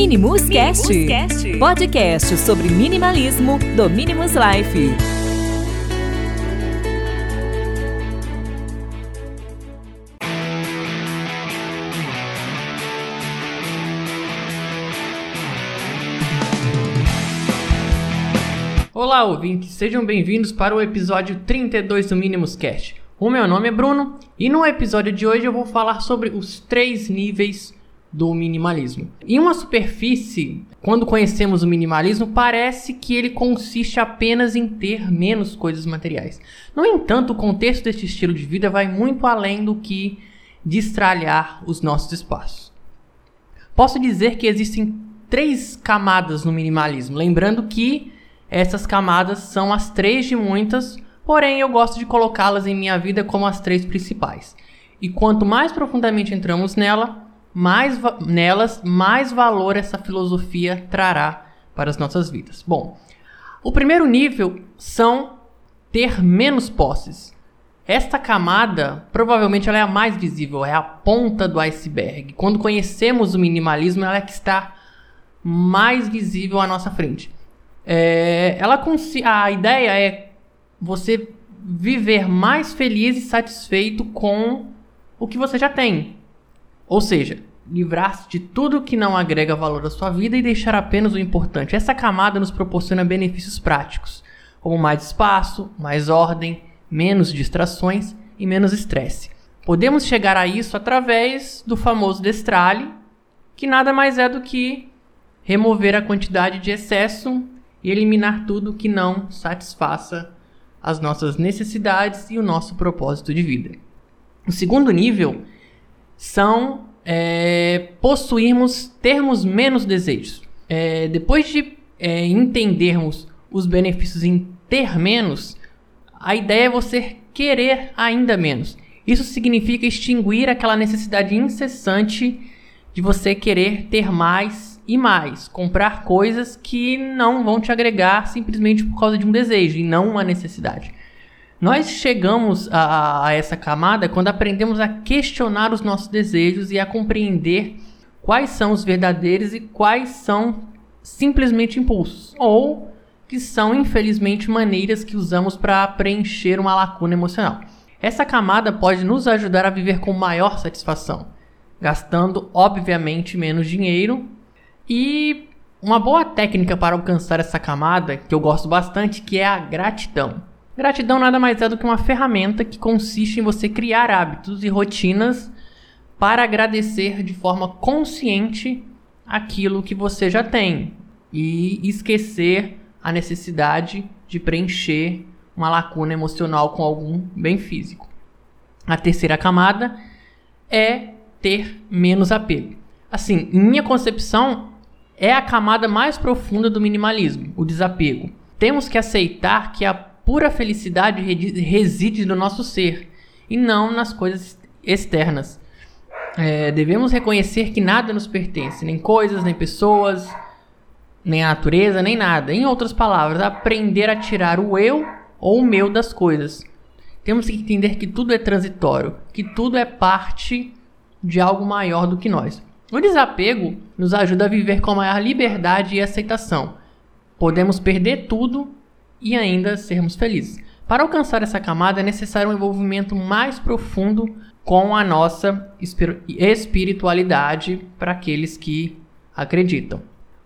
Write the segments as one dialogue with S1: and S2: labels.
S1: Minimus, Cast, Cast, podcast sobre minimalismo do Minimus Life.
S2: Olá, ouvintes, sejam bem-vindos para o episódio 32 do Minimus Cast. O meu nome é Bruno e no episódio de hoje eu vou falar sobre os três níveis do minimalismo. Em uma superfície, quando conhecemos o minimalismo, parece que ele consiste apenas em ter menos coisas materiais. No entanto, o contexto deste estilo de vida vai muito além do que destralhar os nossos espaços. Posso dizer que existem três camadas no minimalismo, lembrando que essas camadas são as três de muitas, porém eu gosto de colocá-las em minha vida como as três principais. E quanto mais profundamente entramos nela, mais nelas, mais valor essa filosofia trará para as nossas vidas. Bom, o primeiro nível são ter menos posses. Esta camada, provavelmente ela é a mais visível, é a ponta do iceberg. Quando conhecemos o minimalismo, ela é que está mais visível à nossa frente. É, ela a ideia é você viver mais feliz e satisfeito com o que você já tem. Ou seja, livrar-se de tudo que não agrega valor à sua vida e deixar apenas o importante. Essa camada nos proporciona benefícios práticos, como mais espaço, mais ordem, menos distrações e menos estresse. Podemos chegar a isso através do famoso destrale, que nada mais é do que remover a quantidade de excesso e eliminar tudo que não satisfaça as nossas necessidades e o nosso propósito de vida. O segundo nível são é, possuirmos, termos menos desejos. É, depois de é, entendermos os benefícios em ter menos, a ideia é você querer ainda menos. Isso significa extinguir aquela necessidade incessante de você querer ter mais e mais, comprar coisas que não vão te agregar simplesmente por causa de um desejo e não uma necessidade. Nós chegamos a, a, essa camada quando aprendemos a questionar os nossos desejos e a compreender quais são os verdadeiros e quais são simplesmente impulsos, ou que são infelizmente maneiras que usamos para preencher uma lacuna emocional. Essa camada pode nos ajudar a viver com maior satisfação, gastando obviamente menos dinheiro e uma boa técnica para alcançar essa camada que eu gosto bastante que é a gratidão. Gratidão nada mais é do que uma ferramenta que consiste em você criar hábitos e rotinas para agradecer de forma consciente aquilo que você já tem e esquecer a necessidade de preencher uma lacuna emocional com algum bem físico. A terceira camada é ter menos apego. Assim, em minha concepção, é a camada mais profunda do minimalismo, o desapego. Temos que aceitar que a pura felicidade reside no nosso ser e não nas coisas externas. É, devemos reconhecer que nada nos pertence, nem coisas, nem pessoas, nem a natureza, nem nada. Em outras palavras, aprender a tirar o eu ou o meu das coisas. Temos que entender que tudo é transitório, que tudo é parte de algo maior do que nós. O desapego nos ajuda a viver com maior liberdade e aceitação. Podemos perder tudo e ainda sermos felizes. Para alcançar essa camada é necessário um envolvimento mais profundo com a nossa espiritualidade para aqueles que acreditam.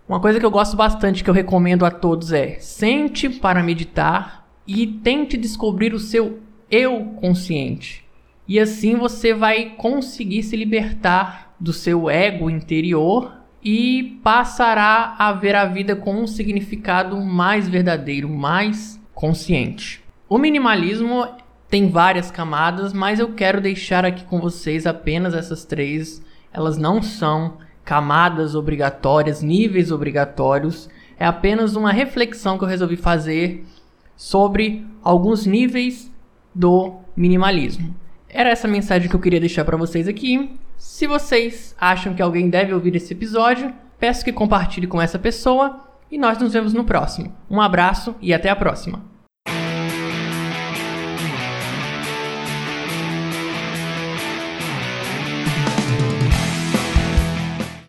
S2: Uma coisa que eu gosto bastante que eu recomendo a todos é: sente para meditar e tente descobrir o seu eu consciente. E assim você vai conseguir se libertar do seu ego interior e passará a ver a vida com um significado mais verdadeiro, mais consciente. O minimalismo tem várias camadas, mas eu quero deixar aqui com vocês apenas essas três. Elas não são camadas obrigatórias, níveis obrigatórios. É apenas uma reflexão que eu resolvi fazer sobre alguns níveis do minimalismo. Era essa mensagem que eu queria deixar para vocês aqui. Se vocês acham que alguém deve ouvir esse episódio, peço que compartilhe com essa pessoa e nós nos vemos no próximo. Um abraço e até a próxima.